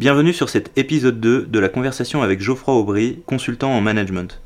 Bienvenue sur cet épisode 2 de la conversation avec Geoffroy Aubry, consultant en management.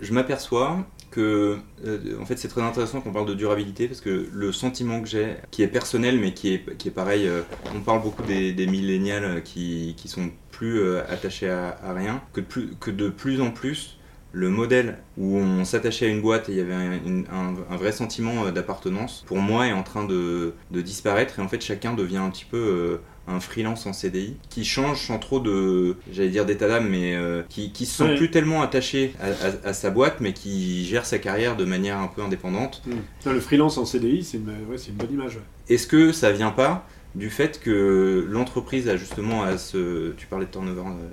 Je m'aperçois que, euh, en fait, c'est très intéressant qu'on parle de durabilité parce que le sentiment que j'ai, qui est personnel mais qui est, qui est pareil, euh, on parle beaucoup des, millénials qui, qui sont plus euh, attachés à, à rien, que plus, que de plus en plus, le modèle où on s'attachait à une boîte et il y avait un, une- un- un vrai sentiment euh, d'appartenance, pour moi, est en train de, de disparaître et en fait, chacun devient un petit peu euh, un freelance en CDI qui change sans trop de, j'allais dire d'état d'âme, mais euh, qui, qui se sent Ouais. plus tellement attaché à, à- à sa boîte, mais qui gère sa carrière de manière un peu indépendante. Hmm. Non, le freelance en CDI, c'est une, ouais, c'est une bonne image. ouais. Est-ce que ça vient pas du fait que l'entreprise a justement à se, tu parlais de turnover euh,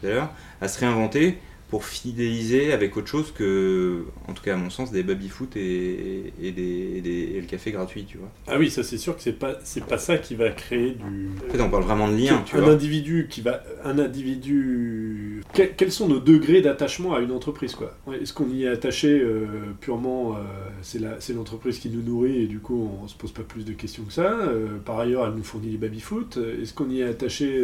tout à l'heure, à se réinventer pour fidéliser avec autre chose que, en tout cas à mon sens, des baby-foot et, et, des, et des- et le café gratuit, tu vois. Ah oui, ça c'est sûr que c'est pas c'est pas ça qui va créer du. En fait, on parle vraiment de lien, tu un vois. individu qui va un individu Que- quels sont nos degrés d'attachement à une entreprise quoi? Est-ce qu'on y est attaché euh, purement euh, c'est la c'est l'entreprise qui nous nourrit et du coup on se pose pas plus de questions que ça Euh, par ailleurs elle nous fournit les baby foot est-ce qu'on y est attaché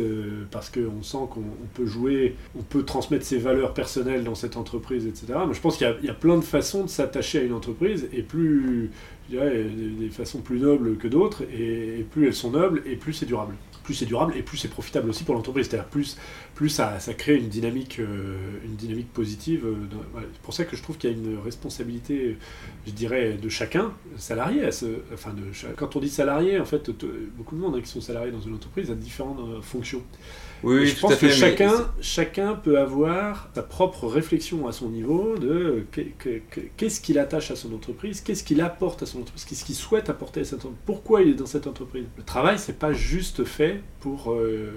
parce qu'on sent qu'on on peut jouer on peut transmettre ses valeurs personnelles dans cette entreprise etc Moi, je pense qu'il y a- il y, a plein de façons de s'attacher à une entreprise et plus je dirais, des, des façons plus nobles que d'autres, et plus elles sont nobles, et plus c'est durable. Plus c'est durable, et plus c'est profitable aussi pour l'entreprise. C'est-à-dire plus, plus ça, ça crée une dynamique, euh, une dynamique positive. euh, voilà. C'est pour ça que je trouve qu'il y a une responsabilité, je dirais, de chacun, salarié. À ce, enfin, de, quand on dit salarié, en fait, beaucoup de monde hein, qui sont salariés dans une entreprise a différentes euh, fonctions. Oui, je tout pense à fait. que chacun, chacun peut avoir sa propre réflexion à son niveau de que- que- que- qu'est-ce qu'il attache à son entreprise, qu'est-ce qu'il apporte à son entreprise, qu'est-ce qu'il souhaite apporter à cette entreprise, pourquoi il est dans cette entreprise. Le travail, c'est pas juste fait pour euh,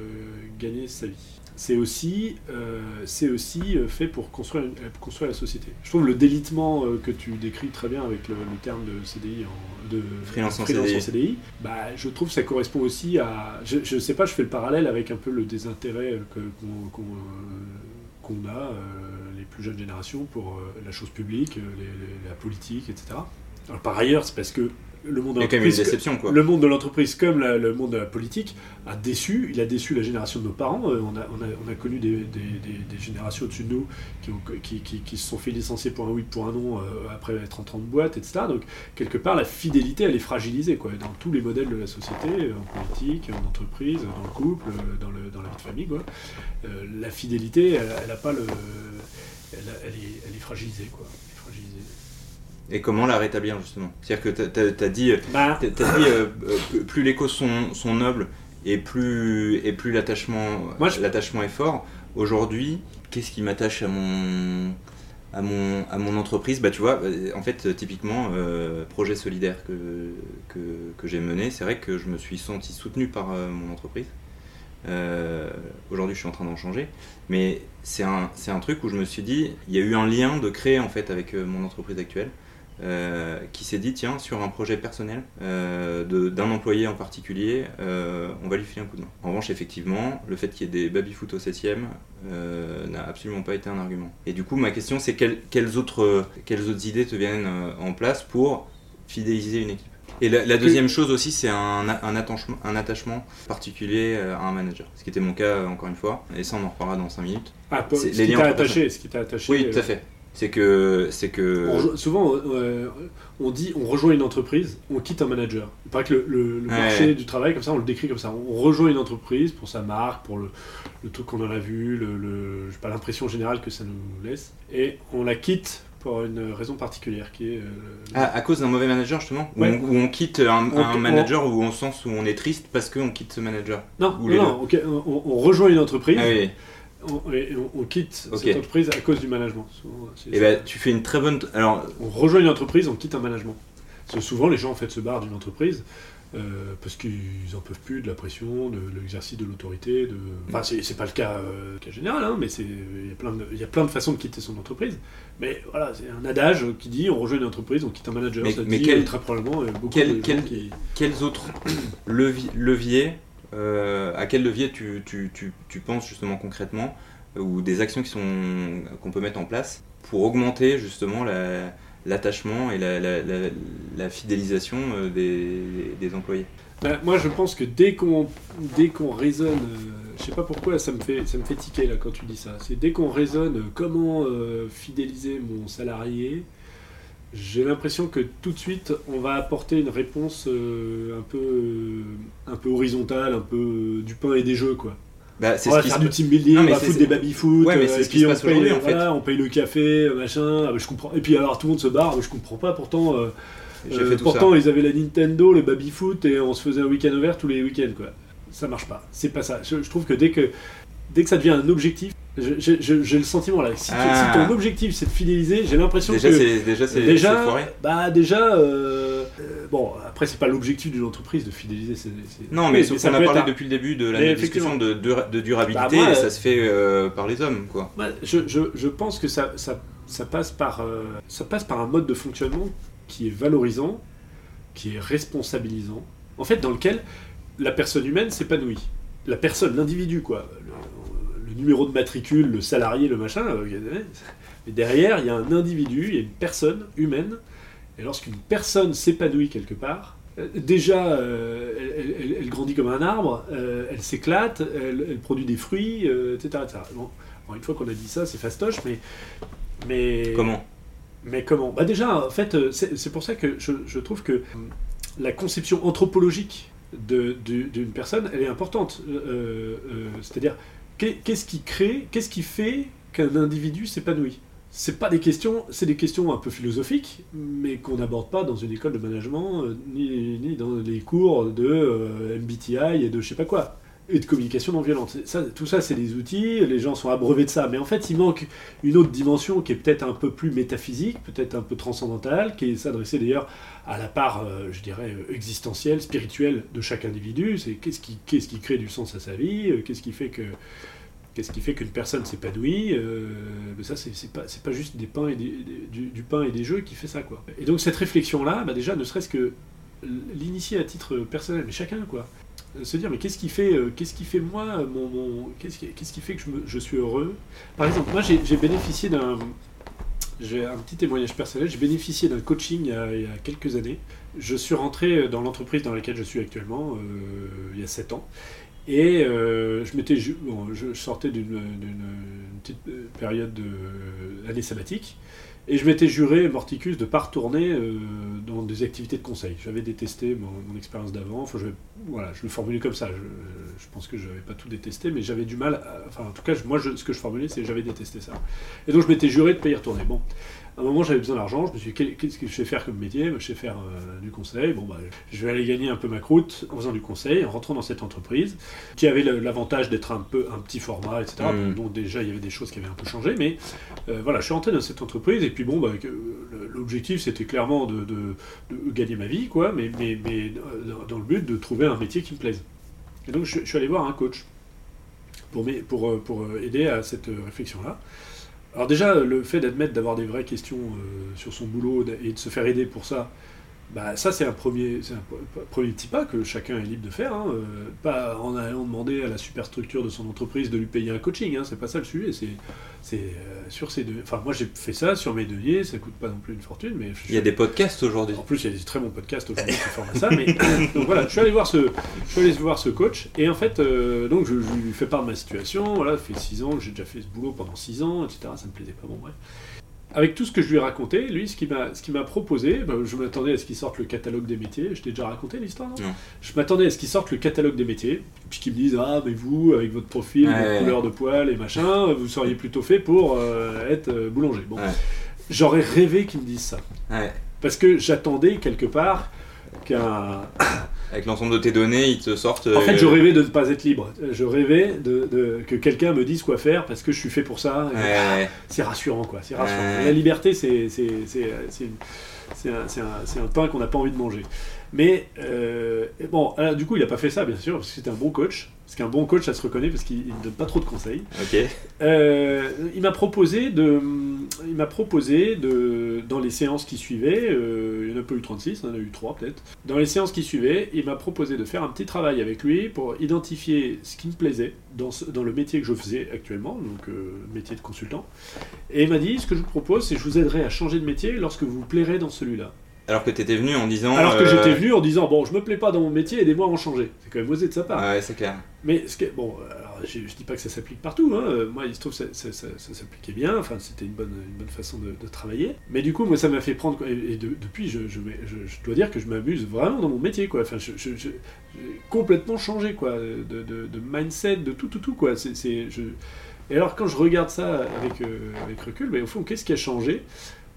gagner sa vie. C'est aussi, euh, c'est aussi euh, fait pour construire, une- construire la société. Je trouve le délitement que tu décris très bien avec le, le terme de CDI, en, de Freelance en CDI. CDI, bah, je trouve que ça correspond aussi à. Je, je sais pas, je fais le parallèle avec un peu le désintérêt qu'on qu'on, euh, qu'on a, les plus jeunes générations, pour euh, la chose publique, euh, les- les- la politique, etc. Alors, par ailleurs, c'est parce que le monde de l'entreprise. déception, quoi. Le monde de l'entreprise comme la- le monde de la politique a déçu, il a déçu la génération de nos parents. Euh, on, a, on, a, on a connu des, des- des- des générations au-dessus de nous qui, ont- qui, qui- qui se sont fait licencier pour un oui, pour un non, euh, après être entrant de boîte, etc. Donc, quelque part, la fidélité, elle est fragilisée quoi, dans tous les modèles de la société, en politique, en entreprise, dans le couple, euh, dans, le, dans la vie de famille. Quoi. Euh, la fidélité, elle pas le. Elle, a- elle est, elle est fragilisée, quoi. Elle est fragilisée. Et comment la rétablir, justement? C'est-à-dire que tu as dit, Bah, t'as- t'as dit euh, euh, plus les causes sont, sont nobles et plus, et plus l'attachement je- est fort. Aujourd'hui, qu'est-ce qui m'attache à mon, à, mon, à mon entreprise? Bah, Tu vois, euh, en fait, typiquement, euh, projet solidaire que, que, que j'ai mené, c'est vrai que je me suis senti soutenu par euh, mon entreprise. Euh, Aujourd'hui, je suis en train d'en changer, mais c'est un, un truc où je me suis dit, il y a eu un lien de créer en fait avec euh, mon entreprise actuelle, euh, qui s'est dit, tiens, sur un projet personnel euh, d'un employé en particulier, euh, on va lui filer un coup de main. En revanche, effectivement, le fait qu'il y ait des baby-foot au 7ème n'a absolument pas été un argument. Et du coup, ma question, c'est quelles, quelles, autres, quelles autres idées te viennent euh, en place pour fidéliser une équipe? Et la, la deuxième chose aussi, c'est un, un, attachement, un attachement particulier euh, à un manager. Ce qui était mon cas, euh, encore une fois, et ça, on en reparlera dans 5 minutes. ah, pour- ce les qui liens attaché, ce qui t'a attaché. Oui, tout euh, à fait. C'est que. C'est que. On souvent, euh, on dit on rejoint une entreprise, on quitte un manager. Il paraît que le, le- le Ouais. marché du travail, comme ça, on le décrit comme ça. On rejoint une entreprise pour sa marque, pour le, le truc qu'on en a vu, le, pas l'impression générale que ça nous laisse, et on la quitte pour une raison particulière qui est. euh, Ah, à cause d'un mauvais manager, justement? Ouais. on, quitte un, On- un on- manager ou au sens où on est triste parce qu'on quitte ce manager? Non, ou non, non, on, on rejoint une entreprise, Ah oui. On, et on, on quitte Ok. cette entreprise à cause du management. Souvent, Et ben, tu fais une très bonne. Alors, on rejoint une entreprise, on quitte un management. Parce que souvent, les gens en fait se barrent d'une entreprise euh, parce qu'ils en peuvent plus de la pression, de l'exercice de l'autorité. De... Enfin, c'est c'est pas le cas, euh, le cas général, hein, mais c'est- il y, a plein de- il y a plein de façons de quitter son entreprise. Mais voilà, c'est un adage qui dit on rejoint une entreprise, on quitte un manager. Mais- ça mais dit quel- euh, très probablement euh, beaucoup quel- de quel- gens qui. quels autres levi- leviers, à quel levier tu, tu, tu, tu penses justement concrètement, euh, ou des actions qui sont qu'on peut mettre en place pour augmenter justement la- l'attachement et la, fidélisation euh, des, des employés? Bah, moi, je pense que dès qu'on dès qu'on raisonne, euh, je sais pas pourquoi ça me fait ça me fait tiquer là quand tu dis ça. C'est dès qu'on raisonne euh, comment euh, fidéliser mon salarié, j'ai l'impression que tout de suite on va apporter une réponse euh, un peu euh, un peu horizontale, un peu euh, du pain et des jeux quoi. Bah, c'est on ce va qui faire se du team building, Non, on va foutre des baby foot, Ouais, mais euh, c'est et ce puis on paye, aujourd'hui, en fait. voilà, on paye le café, machin. ah, bah, je comprends. Et puis alors tout le monde se barre, bah, je comprends pas. Pourtant, euh, euh, pourtant ça. ils avaient la Nintendo, le baby foot et on se faisait un week-end ouvert tous les week-ends quoi. Ça marche pas. C'est pas ça. Je, je trouve que dès que dès que ça devient un objectif, je- je- je- j'ai le sentiment là. Si, Ah. si ton objectif c'est de fidéliser, j'ai l'impression que déjà c'est déjà, c'est foiré. bah déjà, euh, euh, bon après c'est pas l'objectif d'une entreprise de fidéliser. c'est- Non, mais sauf ça qu'on a parlé un- depuis le début de Mais la discussion de, de, de durabilité, Bah, moi, et ça euh, se fait euh, par les hommes, quoi. Ouais, je, je, je pense que ça, ça, ça, passe par, euh, ça passe par un mode de fonctionnement qui est valorisant, qui est responsabilisant, en fait, dans lequel la personne humaine s'épanouit. La personne, l'individu, quoi. Numéro de matricule, le salarié, le machin. euh, mais derrière, il y a un individu, il y a une personne humaine. Et lorsqu'une personne s'épanouit quelque part, euh, déjà, euh, elle, elle- elle grandit comme un arbre, euh, elle s'éclate, elle, elle produit des fruits, euh, etc. etc. Bon, Bon, une fois qu'on a dit ça, c'est fastoche, mais. mais Comment? Mais comment? Bah déjà, en fait, c'est pour ça que je, je trouve que la conception anthropologique de- de- d'une personne, elle est importante. C'est-à-dire, qu'est-ce qui crée, qu'est-ce qui fait qu'un individu s'épanouit? C'est pas des questions, c'est des questions un peu philosophiques, mais qu'on n'aborde pas dans une école de management, euh, ni, dans les cours de euh, MBTI et de je sais pas quoi, et de communication non violente. Ça, tout ça, c'est des outils, les gens sont abreuvés de ça, mais en fait, il manque une autre dimension qui est peut-être un peu plus métaphysique, peut-être un peu transcendantale, qui est s'adresser d'ailleurs à la part, euh, je dirais, existentielle, spirituelle de chaque individu. C'est qu'est-ce qui, qu'est-ce qui crée du sens à sa vie, euh, qu'est-ce qui fait que Qu'est-ce qui fait qu'une personne s'épanouit euh, mais Ça, c'est pas, pas juste et des- du, pain et des jeux qui fait ça, quoi. Et donc cette réflexion-là, bah, déjà, ne serait-ce que l'initier à titre personnel, mais chacun, quoi. Euh, Se dire, mais qu'est-ce qui fait, euh, qu'est-ce qui fait moi, mon, mon- qu'est-ce qui, qu'est-ce qui fait que je, je suis heureux? Par exemple, moi, j'ai bénéficié d'un, j'ai un petit témoignage personnel. J'ai bénéficié d'un coaching il y, a, quelques années. Je suis rentré dans l'entreprise dans laquelle je suis actuellement euh, il y a 7 ans. Et euh, je m'étais, bon, je sortais d'une petite euh, période de année sabbatique. Et je m'étais juré, Morticus, de ne pas retourner euh, dans des activités de conseil. J'avais détesté mon, expérience d'avant. Enfin, je, voilà, je le formulais comme ça. Je, pense que je n'avais pas tout détesté, mais j'avais du mal. à- enfin, en tout cas, je- moi, ce que je formulais, c'est que j'avais détesté ça. Et donc, je m'étais juré de ne pas y retourner. Bon, à un moment, j'avais besoin d'argent. Je me suis dit, qu'est-ce que je sais faire comme métier? Je sais faire euh, du conseil. Bon, bah, je vais aller gagner un peu ma croûte en faisant du conseil, en rentrant dans cette entreprise, qui avait l'avantage d'être un peu un petit format, etc. Mm. Donc, déjà, il y avait des choses qui avaient un peu changé, mais euh, voilà, je suis rentré dans cette entreprise et puis bon, bah, l'objectif c'était clairement de, de- de gagner ma vie, quoi, mais, mais, mais dans, le but de trouver un métier qui me plaise. Et donc je, je suis allé voir un coach pour, euh, pour aider à cette réflexion-là. Alors déjà, le fait d'admettre d'avoir des vraies questions euh, sur son boulot et de se faire aider pour ça, bah, ça c'est un premier, c'est un premier petit pas que chacun est libre de faire. hein, euh, pas en allant demander à la superstructure de son entreprise de lui payer un coaching. Hein, c'est pas ça le sujet. C'est, c'est euh, sur ces deux. Enfin, moi j'ai fait ça sur mes deniers. Ça coûte pas non plus une fortune, mais je- Il y a des podcasts aujourd'hui. en plus, il y a des très bons podcasts aujourd'hui qui forment à ça. Mais donc voilà, je suis allé voir ce, je suis allé voir ce coach et en fait, euh, donc je, je lui fais part de ma situation. Voilà, ça fait 6 ans, que j'ai déjà fait ce boulot pendant 6 ans, etc. Ça me plaisait pas, bon bref. Avec tout ce que je lui ai raconté, lui, ce qu'il m'a, ce m'a proposé, ben, je m'attendais à ce qu'il sorte le catalogue des métiers. Je t'ai déjà raconté l'histoire, non, Non. Je m'attendais à ce qu'il sorte le catalogue des métiers, puis qu'il me dise ah mais vous, avec votre profil, Ouais. votre couleur de poil et machin, vous seriez plutôt fait pour euh, être euh, boulanger. Bon, Ouais. j'aurais rêvé qu'il me dise ça. Ouais. Parce que j'attendais quelque part qu'un. Avec l'ensemble de tes données, ils te sortent. En fait, euh, je rêvais de ne pas être libre. Je rêvais de, de- que quelqu'un me dise quoi faire parce que je suis fait pour ça. Ouais, C'est rassurant, quoi. C'est rassurant. Ouais. La liberté, c'est un, pain qu'on n'a pas envie de manger. Mais euh, bon, alors, du coup, il n'a pas fait ça, bien sûr, parce que c'était un bon coach. Parce qu'un bon coach, ça se reconnaît parce qu'il ne donne pas trop de conseils. Euh, il m'a proposé de, il m'a proposé de, dans les séances qui suivaient, euh, il n'y en a pas eu 36, il y en a eu 3 peut-être. Dans les séances qui suivaient, il m'a proposé de faire un petit travail avec lui pour identifier ce qui me plaisait dans, ce- dans le métier que je faisais actuellement, donc euh, métier de consultant. Et il m'a dit, ce que je vous propose, c'est que je vous aiderai à changer de métier lorsque vous vous plairez dans celui-là. Alors que tu étais venu en disant. Alors que euh, j'étais venu en disant bon, je me plais pas dans mon métier, aidez-moi à en changer. C'est quand même osé de sa part. Ouais, c'est clair. Mais ce bon, alors, je, je dis pas que ça s'applique partout. Hein. euh, Moi, il se trouve que ça, ça- ça- ça s'appliquait bien. Enfin, c'était une bonne, une bonne façon de, de travailler. Mais du coup, moi, ça m'a fait prendre. Et, et de- depuis, je, je, je- je dois dire que je m'amuse vraiment dans mon métier, quoi. Enfin, j'ai complètement changé, quoi, de, mindset, de tout, tout, tout, quoi. C'est. Et alors, quand je regarde ça avec, euh, avec recul, mais au fond, qu'est-ce qui a changé?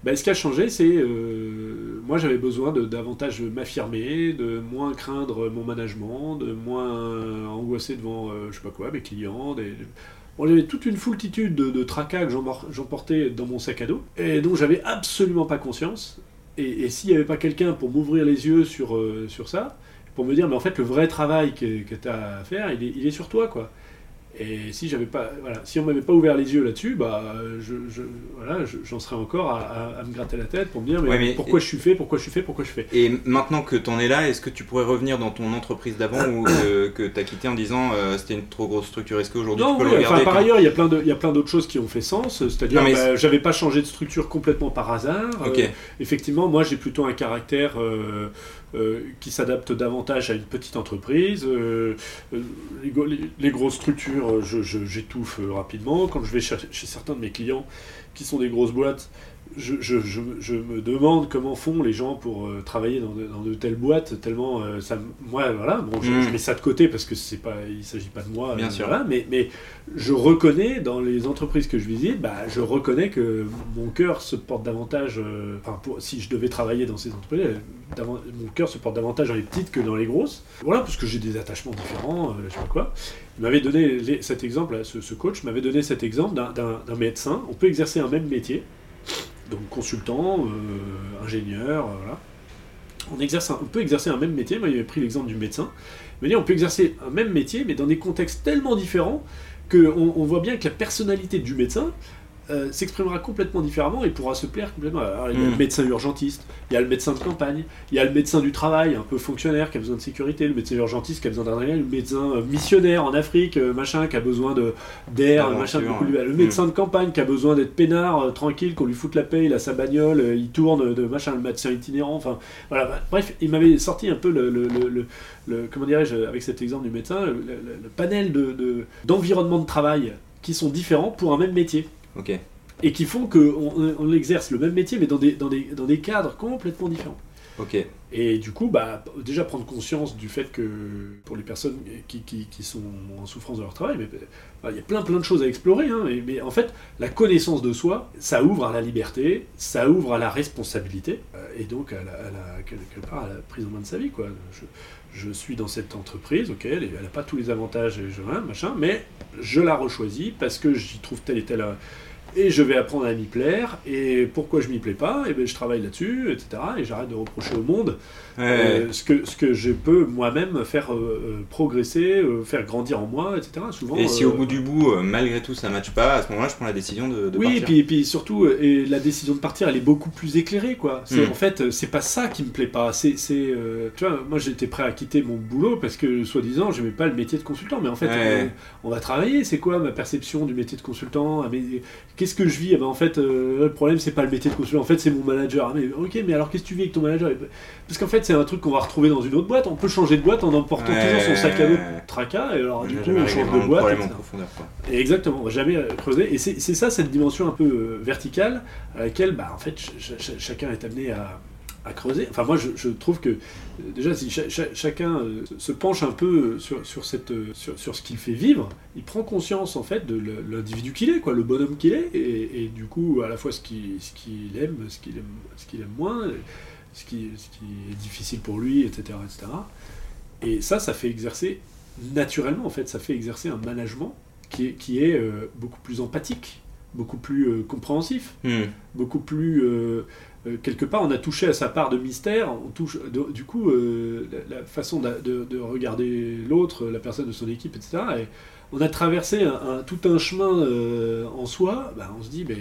Ben, ce qui a changé, c'est euh, moi j'avais besoin de davantage m'affirmer, de moins craindre mon management, de moins angoisser devant euh, je sais pas quoi mes clients. Des... Bon, j'avais toute une foultitude de, tracas que j'emportais dans mon sac à dos et dont j'avais absolument pas conscience. Et, et s'il n'y avait pas quelqu'un pour m'ouvrir les yeux sur, euh, sur ça, pour me dire mais en fait le vrai travail que, que tu as à faire, il est, il est sur toi quoi. Et si j'avais pas, voilà, si on m'avait pas ouvert les yeux là-dessus, bah, je, je- voilà, je- j'en serais encore à, à- à me gratter la tête pour me dire mais, Ouais, mais- pourquoi je suis fait, pourquoi je suis fait, pourquoi je fais? Et maintenant que t'en es là, est-ce que tu pourrais revenir dans ton entreprise d'avant ou que, que t'as quitté en disant euh, c'était une trop grosse structure? Est-ce qu'aujourd'hui tu peux oui, le regarder enfin, par ailleurs, il y a plein de, il y a plein d'autres choses qui ont fait sens. C'est-à-dire, bah, j'avais pas changé de structure complètement par hasard. Ok. Euh, effectivement, moi, j'ai plutôt un caractère euh, qui s'adapte davantage à une petite entreprise. Euh, euh, les, grosses structures, euh, j'étouffe euh, rapidement. Quand je vais chez certains de mes clients qui sont des grosses boîtes, je, je- je- je me demande comment font les gens pour euh, travailler dans de, dans de telles boîtes, tellement euh, ça, moi voilà, bon, je, Mm. je mets ça de côté parce que c'est pas, il s'agit pas de moi, Bien euh, sûr. voilà, mais, mais je reconnais dans les entreprises que je visite, bah, je reconnais que mon cœur se porte davantage, enfin pour- si je devais travailler dans ces entreprises, mon cœur se porte davantage dans les petites que dans les grosses, voilà, parce que j'ai des attachements différents, je sais pas quoi. Il m'avait donné les- cet exemple, ce, ce coach m'avait donné cet exemple d'un médecin. On peut exercer un même métier, donc consultant, euh, ingénieur, euh, voilà. On, peut exercer un même métier. Moi, il avait pris l'exemple du médecin. Il m'a dit on peut exercer un même métier, mais dans des contextes tellement différents qu'on on voit bien que la personnalité du médecin euh, s'exprimera complètement différemment et pourra se plaire complètement. Alors, il y a Mm. le médecin urgentiste, il y a le médecin de campagne, il y a le médecin du travail, un peu fonctionnaire, qui a besoin de sécurité, le médecin urgentiste qui a besoin d'adrénaline, le médecin euh, missionnaire en Afrique, euh, machin, qui a besoin de d'air, D'aventure, machin, beaucoup ouais. lui- le médecin de campagne qui a besoin d'être peinard, euh, tranquille, qu'on lui foute la paix, il a sa bagnole, euh, il tourne de machin, le médecin itinérant, enfin voilà. bah, Bref, il m'avait sorti un peu le, le- le- le- comment dirais-je, avec cet exemple du médecin, le, panel de- de- d'environnements de, travail qui sont différents pour un même métier Ok. et qui font qu'on on, exerce le même métier mais dans des, dans des, dans des cadres complètement différents. Ok. Et du coup, bah, déjà prendre conscience du fait que pour les personnes qui, qui, qui sont en souffrance de leur travail, mais, bah, il y a plein plein de choses à explorer. hein, mais en fait, la connaissance de soi, ça ouvre à la liberté, ça ouvre à la responsabilité, euh, et donc la- quelque part prise en main de sa vie. Quoi. Je, suis dans cette entreprise, ok, elle n'a pas tous les avantages, machin, mais je la rechoisis parce que j'y trouve tel et tel... et je vais apprendre à m'y plaire, et pourquoi je m'y plais pas, et ben je travaille là-dessus, etc. Et j'arrête de reprocher au monde Ouais, euh, ce, que, ce que je peux moi-même faire euh, euh, progresser, euh, faire grandir en moi, etc. Souvent, Et si au bout du bout, malgré tout, ça matche pas, à ce moment-là, je prends la décision de, de oui, et partir. puis, et puis surtout, et la décision de partir, elle est beaucoup plus éclairée, quoi. C'est Mm. en fait, c'est pas ça qui me plaît pas. C'est, c'est, tu vois, moi j'étais prêt à quitter mon boulot parce que, soi-disant, j'aimais pas le métier de consultant. Mais en fait, Ouais. on va travailler. C'est quoi ma perception du métier de consultant? Ah, mais Qu'est-ce que je vis? Ah ben, en fait, euh, le problème c'est pas le métier de consultant. En fait, c'est mon manager. Ah, mais ok, mais alors qu'est-ce que tu vis avec ton manager? Parce qu'en fait, c'est un truc qu'on va retrouver dans une autre boîte. On peut changer de boîte en emportant Ouais. toujours son sac à dos tracas. Et alors, du coup, on change de boîte. en profondeur. Quoi. Et Exactement, on va jamais euh, creuser. Et c'est ça, cette dimension un peu euh, verticale, à laquelle, bah, en fait, ch- ch- chacun est amené à, à creuser. Enfin, moi, je, trouve que, euh, déjà, si cha- cha- chacun euh, se penche un peu euh, sur, ce qu'il fait vivre, il prend conscience, en fait, de l'individu qu'il est, quoi, le bonhomme qu'il est, et, du coup, à la fois ce qu'il aime, ce qu'il aime, ce aime moins, ce qui, est difficile pour lui, etc., etc. Et ça, ça fait exercer naturellement, en fait, ça fait exercer un management qui est, beaucoup plus empathique, beaucoup plus euh, compréhensif, Hmm. beaucoup plus... euh, euh, quelque part, on a touché à sa part de mystère, on touche, de- du coup, euh, la, la façon de, de regarder l'autre, la personne de son équipe, etc. Et on a traversé un, un- tout un chemin euh, en soi, ben, on se dit, ben,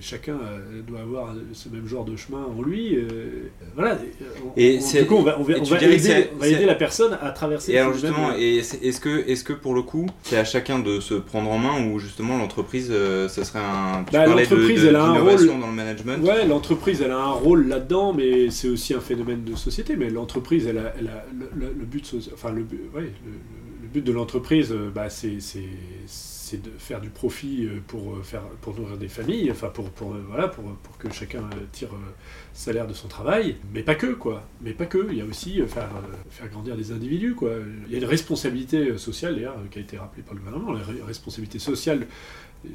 chacun euh, doit avoir ce même genre de chemin en lui. euh, voilà. On- Et on- du coup, on va, on aider, c'est- on va c'est- aider la personne à traverser Et alors justement, est-ce que, pour le coup, c'est à chacun de se prendre en main ou justement l'entreprise, ce serait un... Tu Bah, l'entreprise, elle a un rôle- dans le management Ouais, l'entreprise, elle a un rôle là-dedans, mais c'est aussi un phénomène de société. Mais l'entreprise, elle a, elle a le, le- le but, enfin le, ouais, le, le- but de l'entreprise, euh, bah, c'est de faire du profit euh, pour euh, faire pour nourrir des familles, enfin pour pour voilà pour, pour que chacun tire salaire de son travail, mais pas que quoi, mais pas que. Il y a aussi faire faire grandir des individus quoi. Il y a une responsabilité sociale d'ailleurs qui a été rappelée par le gouvernement, la responsabilité sociale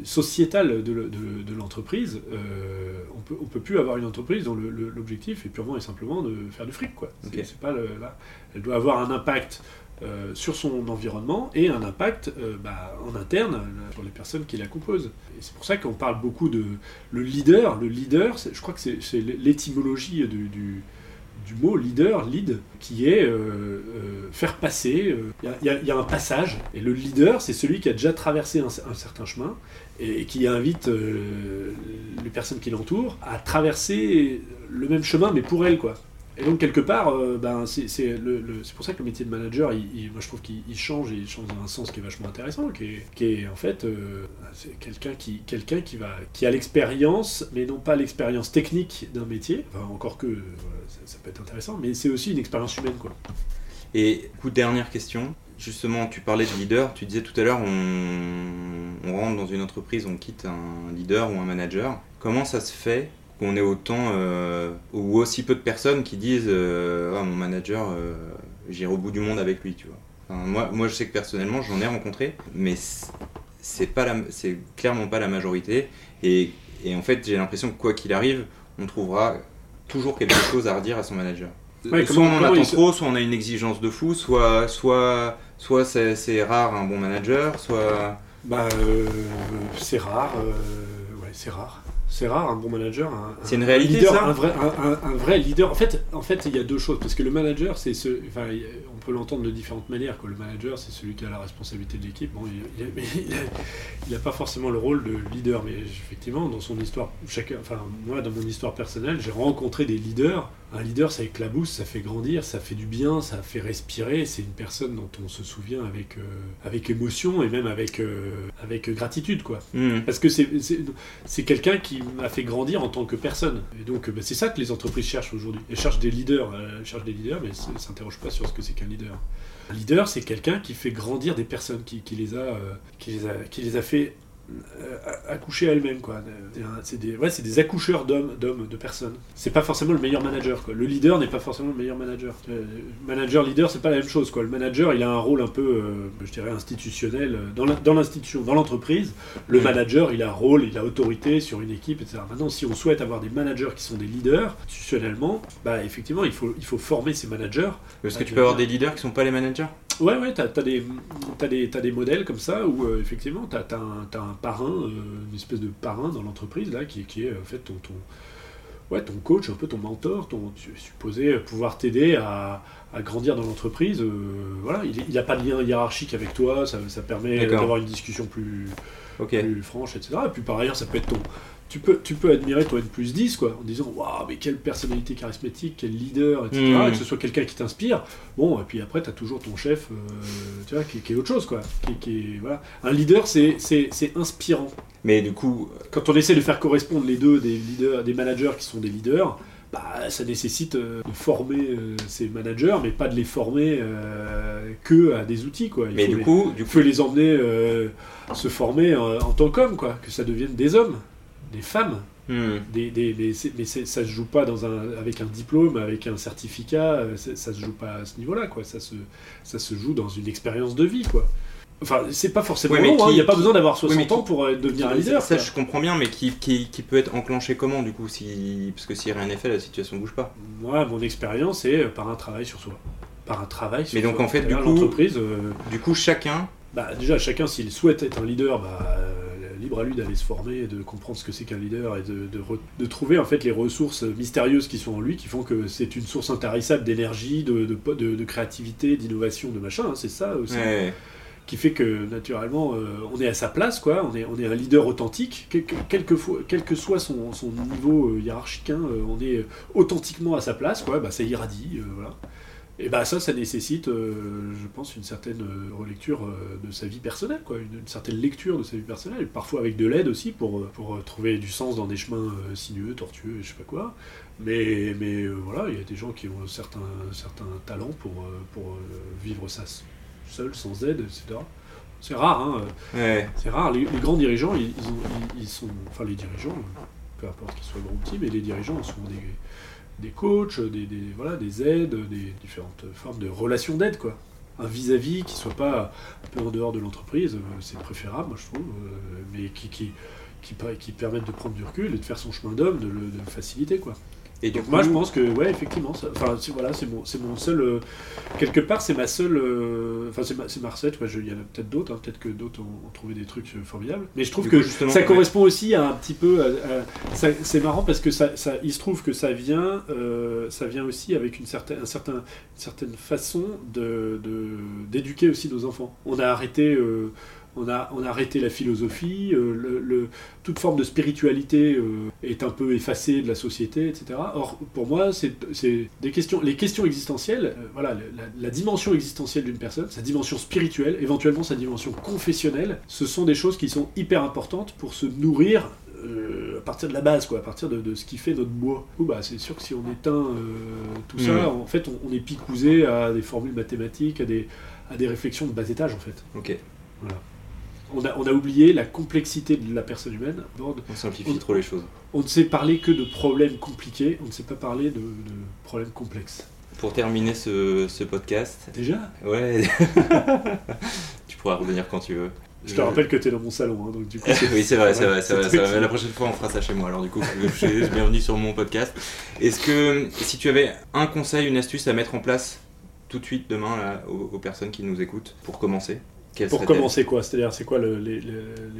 sociétale de, le- de- de l'entreprise, euh, on peut, on peut plus avoir une entreprise dont l'objectif est purement et simplement de faire du fric. Quoi. C'est, pas le- là. Elle doit avoir un impact euh, sur son environnement et un impact euh, bah, en interne euh, sur les personnes qui la composent. Et c'est pour ça qu'on parle beaucoup de le leader. Le leader, je crois que c'est, l'étymologie du, mot leader, lead, qui est euh, faire passer. Il y a- un passage, et le leader, c'est celui qui a déjà traversé un, certain chemin et, et qui invite les personnes qui l'entourent à traverser le même chemin, mais pour elles, quoi. Et donc quelque part, euh, ben, c'est le- le- pour ça que le métier de manager, moi je trouve qu'il il change et il change dans un sens qui est vachement intéressant, qui est, qui est en fait euh, quelqu'un qui, quelqu'un qui qui a l'expérience, mais non pas l'expérience technique d'un métier. Encore que ça peut être intéressant, mais c'est aussi une expérience humaine, quoi. Et coup, dernière question. Justement, tu parlais de leader. Tu disais tout à l'heure, on, on rentre dans une entreprise, on quitte un leader ou un manager. Comment ça se fait qu'on ait autant euh, ou aussi peu de personnes qui disent euh, Ah, mon manager, euh, j'irai au bout du monde avec lui, tu vois. Enfin, moi, moi, je sais que personnellement, j'en ai rencontré, mais c'est- pas clairement pas la majorité. Et, et en fait, j'ai l'impression que quoi qu'il arrive, on trouvera toujours quelque chose à redire à son manager. Ouais, soit comment- on en attend se- trop, soit on a une exigence de fou, soit, soit, soit c'est c'est rare un bon manager, soit. Bah, euh, c'est rare, euh, ouais, c'est rare. C'est rare un bon manager. un- C'est une un réalité, leader, ça un vrai, un, vrai leader. En fait, en fait, il y a deux choses parce que le manager, c'est ce, enfin, on peut l'entendre de différentes manières. Quoi. Le manager, c'est celui qui a la responsabilité de l'équipe. Bon, il, il, a- mais il a- il a pas forcément le rôle de leader, mais effectivement, dans son histoire, chacun, enfin, moi, dans mon histoire personnelle, j'ai rencontré des leaders. Un leader, ça éclabousse, ça fait grandir, ça fait du bien, ça fait respirer. C'est une personne dont on se souvient avec, euh, avec émotion et même avec, euh, avec gratitude, quoi. Hmm. Parce que c'est- quelqu'un qui m'a fait grandir en tant que personne. Et donc, bah, c'est ça que les entreprises cherchent aujourd'hui. Elles cherchent des leaders. euh, Elles cherchent des leaders, mais elles ne s'interrogent pas sur ce que c'est qu'un leader. Un leader, c'est quelqu'un qui fait grandir des personnes, qui, qui les, a, euh, qui, les, a, qui les a fait accoucher à elles-mêmes. quoi. C'est des, ouais, c'est des accoucheurs d'hommes, d'hommes, de personnes. C'est pas forcément le meilleur manager. Quoi. Le leader n'est pas forcément le meilleur manager. Euh, manager, leader, c'est pas la même chose. Quoi. Le manager, il a un rôle un peu, euh, je dirais, institutionnel euh, dans l'institution, dans l'entreprise. Le manager, il a un rôle, il a autorité sur une équipe, etc. Maintenant, si on souhaite avoir des managers qui sont des leaders, institutionnellement, bah effectivement, il faut, il faut former ces managers. Parce que Ah, tu peux avoir des leaders qui sont pas les managers? Ouais, ouais, t'as as des, des, des modèles comme ça où euh, effectivement t'as as un, parrain, euh, une espèce de parrain dans l'entreprise là qui, qui est en fait ton, ton, ouais, ton coach, un peu ton mentor, ton, tu es supposé pouvoir t'aider à, à grandir dans l'entreprise. euh, voilà, il n'a pas de lien hiérarchique avec toi, ça, ça permet d'avoir une discussion plus, plus franche, etc. Et puis par ailleurs, ça peut être ton. Tu peux, tu peux admirer ton N plus 10, quoi, en disant Waouh, mais quelle personnalité charismatique, quel leader, etc. Mm. Et que ce soit quelqu'un qui t'inspire. Bon, et puis après, tu as toujours ton chef, euh, tu vois, qui, qui est autre chose, quoi. Qui, qui est- voilà. Un leader, c'est inspirant. Mais du coup, Quand on essaie de faire correspondre les deux, des, leaders, des managers qui sont des leaders, bah, ça nécessite euh, de former euh, ces managers, mais pas de les former euh, que à des outils, quoi. Il mais faut du les- coup, du il coup, faut les emmener euh, se former en, en tant qu'hommes, quoi, que ça devienne des hommes, des femmes. hmm. Des, des- mais ça se joue pas dans un, avec un diplôme, avec un certificat, euh, ça se joue pas à ce niveau-là, quoi. Ça se, ça se joue dans une expérience de vie, quoi. Enfin, c'est pas forcément hein, il n'y a pas besoin d'avoir 60 mais qui- ans pour euh, devenir un leader. ça je comprends bien, mais qui, qui, qui peut être enclenché comment du coup si parce que si rien n'est fait, la situation bouge pas. Moi, mon expérience, c'est euh, par un travail sur soi. Par un travail sur Mais donc, soi. en fait, du coup- l'entreprise, euh, Du coup, chacun. bah, déjà, chacun, s'il souhaite être un leader, bah, euh, libre à lui d'aller se former, de comprendre ce que c'est qu'un leader et de, de re- de trouver en fait les ressources mystérieuses qui sont en lui, qui font que c'est une source intarissable d'énergie, de, de, créativité, d'innovation, de machin. hein, c'est ça aussi Ouais. qui fait que naturellement euh, on est à sa place, quoi. On est, on est un leader authentique, quel, que- quel que, fois- quel que soit son, son niveau euh, hiérarchique, hein, euh, on est authentiquement à sa place, quoi. Bah, ça irradie, voilà. Et bah ça, ça nécessite, euh, je pense, une certaine euh, relecture euh, de sa vie personnelle, quoi, une, une certaine lecture de sa vie personnelle, parfois avec de l'aide aussi pour, pour trouver du sens dans des chemins euh, sinueux, tortueux, je sais pas quoi. Mais, mais voilà, il y a des gens qui ont certains, certains talents pour, pour vivre ça seul, sans aide, etc. C'est rare, hein, Ouais. c'est rare. Les, les grands dirigeants, ils, ils ont- ils- ils sont, enfin les dirigeants, peu importe qu'ils soient grands ou petits, mais les dirigeants sont des, des coachs, des, voilà, des aides, des différentes formes de relations d'aide, quoi. Un vis-à-vis qui soit pas un peu en dehors de l'entreprise, euh, c'est préférable, moi je trouve, euh, mais qui, qui, qui, permettent de prendre du recul et de faire son chemin d'homme, de, de le faciliter, quoi. Et du Donc coup, moi je pense que ouais effectivement ça- enfin c'est- voilà c'est mon c'est mon seul euh, quelque part c'est ma seule euh, enfin c'est ma, c'est ma recette il y en a peut-être d'autres hein, peut-être que d'autres ont, ont trouvé des trucs euh, formidables mais je trouve que coup, justement, ça ouais. correspond aussi à un petit peu c'est marrant parce que ça, ça il se trouve que ça vient euh, ça vient aussi avec une certaine un certain une certaine façon de d'éduquer aussi nos enfants on a arrêté euh, on a, on a arrêté la philosophie, euh, le, le- toute forme de spiritualité euh, est un peu effacée de la société, etc. Or, pour moi, c'est des questions, les questions existentielles, euh, voilà, la, la dimension existentielle d'une personne, sa dimension spirituelle, éventuellement sa dimension confessionnelle, ce sont des choses qui sont hyper importantes pour se nourrir euh, à partir de la base, quoi, à partir de, de ce qui fait notre bois. Ou bah, c'est sûr que si on éteint euh, tout ça, Mhm. en fait, on, on est picousé à des formules mathématiques, à des, à des réflexions de bas étage, en fait. ok, On a, on a oublié la complexité de la personne humaine. Bord. on simplifie trop les choses. On ne sait parler que de problèmes compliqués, on ne sait pas parler de, de problèmes complexes. Pour terminer ce, ce podcast, Déjà? Ouais, tu pourras revenir quand tu veux. Je te rappelle que tu es dans mon salon, hein, donc du coup... c'est- oui, c'est vrai, c'est vrai, c'est vrai, La prochaine fois, on fera ça chez moi. Alors, du coup, je suis bienvenue sur mon podcast. Est-ce que si tu avais un conseil, une astuce à mettre en place tout de suite demain là, aux, aux personnes qui nous écoutent pour commencer, Pour commencer quoi C'est-à-dire, c'est quoi le, les, les-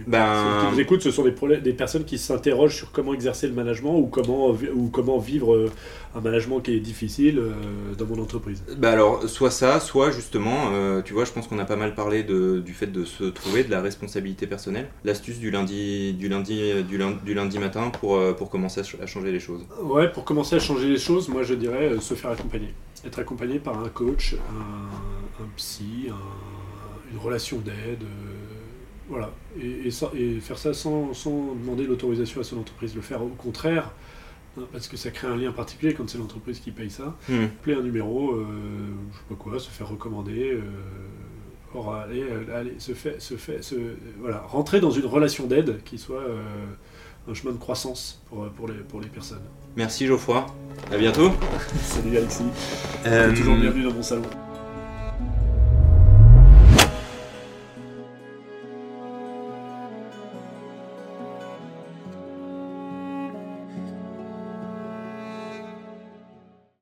Ben- ceux qui nous écoutent Ce sont des, des personnes qui s'interrogent sur comment exercer le management ou comment, ou comment vivre euh, un management qui est difficile euh, dans mon entreprise. Bah alors, soit ça, soit justement, euh, tu vois, je pense qu'on a pas mal parlé de, du fait de se trouver de la responsabilité personnelle. L'astuce du lundi, du lundi, du lundi, du lundi matin pour, pour commencer à, ch- à changer les choses. Ouais, pour commencer à changer les choses, moi je dirais euh, se faire accompagner. Être accompagné par un coach, un, un psy, un- une relation d'aide, euh, voilà. Et, et ça- et faire ça sans, sans demander l'autorisation à son entreprise. Le faire au contraire, hein, parce que ça crée un lien particulier quand c'est l'entreprise qui paye ça. Hmm. Appeler un numéro, euh, je sais pas quoi, se faire recommander. Euh, or, aller, aller, se fait, se fait, se, voilà, rentrer dans une relation d'aide qui soit euh, un chemin de croissance pour, pour, les, pour les personnes. Merci Geoffroy, à bientôt. Salut Alexis, Euh, toujours bienvenue dans mon salon.